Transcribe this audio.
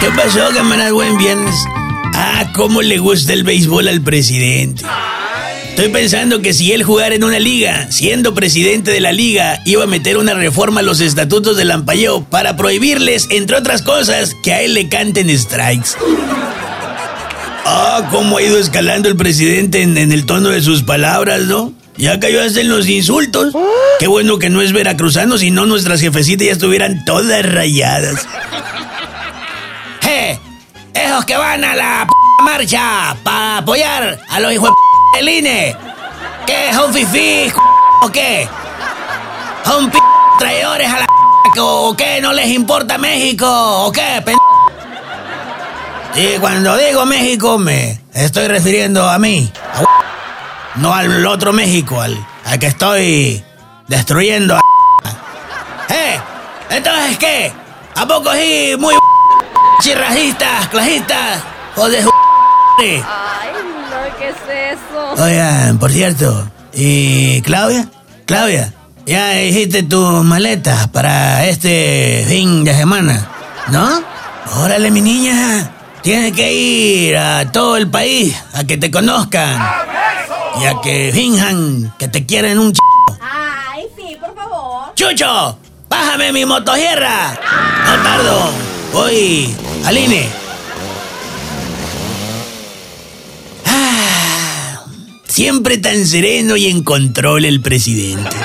¿Qué pasó, camarada? Buen. Ah, cómo le gusta el béisbol al presidente. Estoy pensando que si él jugara en una liga, siendo presidente de la liga, iba a meter una reforma a los estatutos del Lampayeo para prohibirles, entre otras cosas, que a él le canten strikes. Ah, cómo ha ido escalando el presidente en, en el tono de sus palabras, ¿no? Ya cayó hasta en los insultos. Qué bueno que no es veracruzano, si no nuestras jefecitas ya estuvieran todas rayadas. Que van a la p marcha para apoyar a los hijos de del INE. ¿Qué? ¿Son fifís o qué? ¿Son p traidores a la o qué? ¿No les importa México o qué? Y cuando digo México me estoy refiriendo a mí. A no al otro México, al, al que estoy destruyendo. A... ¿Eh? ¿Entonces qué? ¿A poco sí muy chirrajistas, clasistas o de Ay, no, ¿qué es eso? Oigan, por cierto, ¿y Claudia? Claudia, ya hiciste tus maletas para este fin de semana, ¿no? Órale, mi niña, tienes que ir a todo el país a que te conozcan y a que finjan que te quieren un ch... Ay, sí, por favor. ¡Chucho! ¡Bájame mi motosierra! No tardo, voy al INE. Ah, siempre tan sereno y en control el presidente.